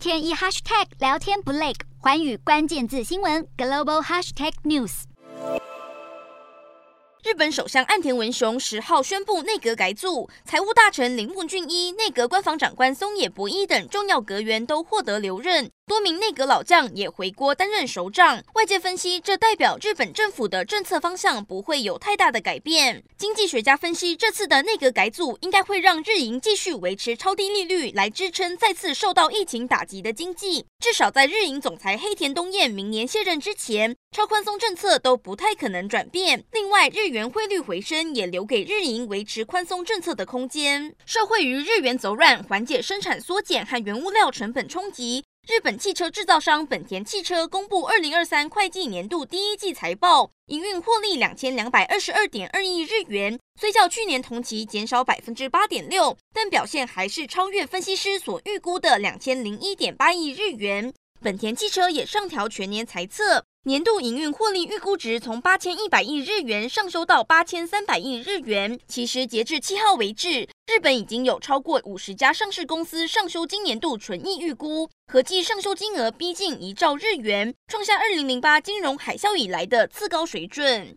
天一 hashtag 聊天不累，环宇关键字新闻 global hashtag news。日本首相岸田文雄十号宣布内阁改组，财务大臣铃木俊一、内阁官房长官松野博一等重要阁员都获得留任。多名内阁老将也回国担任首长，外界分析，这代表日本政府的政策方向不会有太大的改变。经济学家分析，这次的内阁改组应该会让日银继续维持超低利率来支撑再次受到疫情打击的经济。至少在日银总裁黑田东彦明年卸任之前，超宽松政策都不太可能转变。另外，日元汇率回升也留给日银维持宽松政策的空间。受惠于日元走软，缓解生产缩减和原物料成本冲击。日本汽车制造商本田汽车公布二零二三会计年度第一季财报，营运获利两千两百二十二点二亿日元，虽较去年同期减少百分之八点六，但表现还是超越分析师所预估的两千零一点八亿日元。本田汽车也上调全年财测。年度营运获利预估值从八千一百亿日元上修到八千三百亿日元。其实截至七号为止，日本已经有超过五十家上市公司上修今年度纯益预估，合计上修金额逼近一兆日元，创下二零零八金融海啸以来的次高水准。